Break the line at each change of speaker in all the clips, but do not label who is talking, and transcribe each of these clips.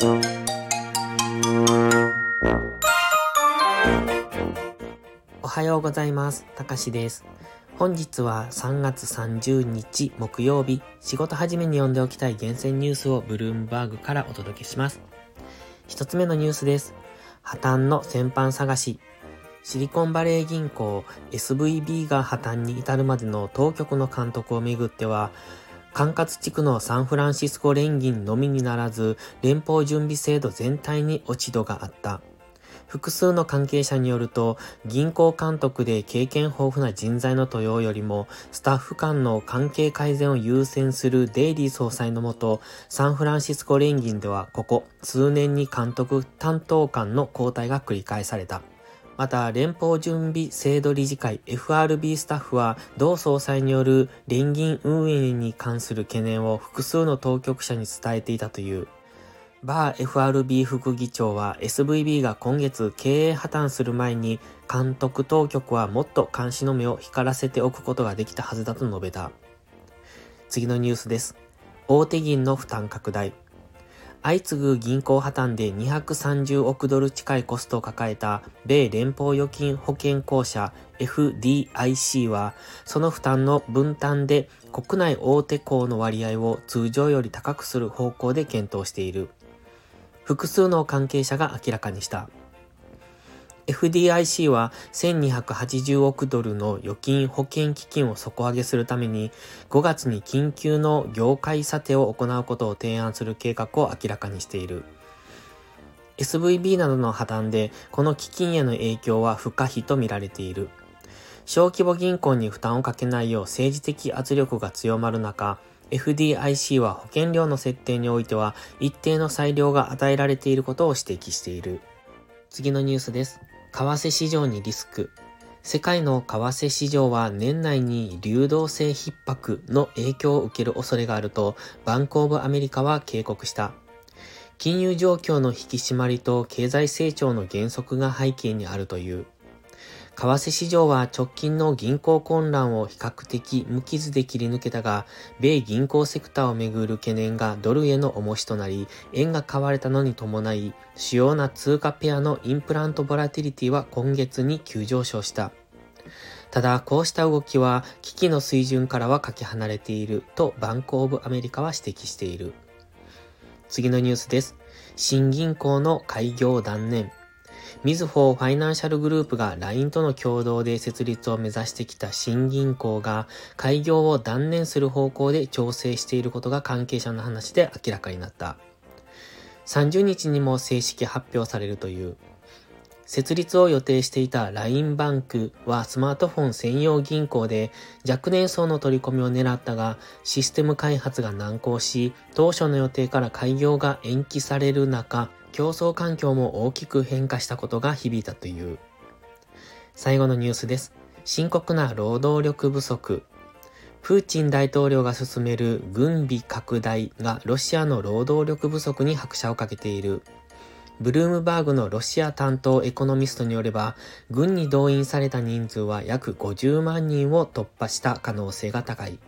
おはようございます。たかしです。本日は3月30日木曜日、仕事始めに読んでおきたい厳選ニュースをブルームバーグからお届けします。一つ目のニュースです。破綻の先般探し。シリコンバレー銀行 SVB が破綻に至るまでの当局の監督をめぐっては、管轄地区のサンフランシスコ連銀のみにならず、連邦準備制度全体に落ち度があった。複数の関係者によると、銀行監督で経験豊富な人材の登用よりも、スタッフ間の関係改善を優先するデイリー総裁のもと、サンフランシスコ連銀ではここ数年に監督担当官の交代が繰り返された。また、連邦準備制度理事会 FRB スタッフは、同総裁による連銀運営に関する懸念を複数の当局者に伝えていたという。バー FRB 副議長は SVB が今月経営破綻する前に監督当局はもっと監視の目を光らせておくことができたはずだと述べた。次のニュースです。大手銀の負担拡大。相次ぐ銀行破綻で230億ドル近いコストを抱えた米連邦預金保険公社 FDIC はその負担の分担で国内大手行の割合を通常より高くする方向で検討している。複数の関係者が明らかにした。FDIC は1280億ドルの預金保険基金を底上げするために5月に緊急の業界査定を行うことを提案する計画を明らかにしている。SVB などの破綻でこの基金への影響は不可避と見られている。小規模銀行に負担をかけないよう政治的圧力が強まる中、FDIC は保険料の設定においては一定の裁量が与えられていることを指摘している。次のニュースです。為替市場にリスク。世界の為替市場は年内に流動性逼迫の影響を受ける恐れがあるとバンコーブアメリカは警告した。金融状況の引き締まりと経済成長の減速が背景にあるという。為替市場は直近の銀行混乱を比較的無傷で切り抜けたが、米銀行セクターをめぐる懸念がドルへの重しとなり、円が買われたのに伴い、主要な通貨ペアのインプラントボラティリティは今月に急上昇した。ただ、こうした動きは危機の水準からはかけ離れているとバンコーブアメリカは指摘している。次のニュースです。新銀行の開業断念。みずほファイナンシャルグループが LINE との共同で設立を目指してきた新銀行が開業を断念する方向で調整していることが関係者の話で明らかになった。30日にも正式発表されるという。設立を予定していた LINE バンクはスマートフォン専用銀行で若年層の取り込みを狙ったがシステム開発が難航し当初の予定から開業が延期される中競争環境も大きく変化したことが響いたという。最後のニュースです。深刻な労働力不足。プーチン大統領が進める軍備拡大がロシアの労働力不足に拍車をかけている。ブルームバーグのロシア担当エコノミストによれば、軍に動員された人数は約50万人を突破した可能性が高い。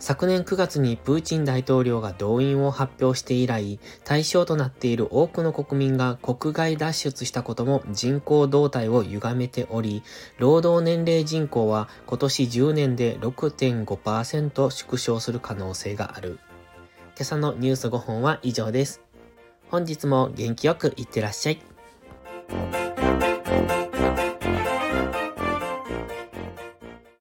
昨年9月にプーチン大統領が動員を発表して以来、対象となっている多くの国民が国外脱出したことも人口動態を歪めており、労働年齢人口は今年10年で6.5%縮小する可能性がある。今朝のニュース5本は以上です。本日も元気よくいってらっしゃい。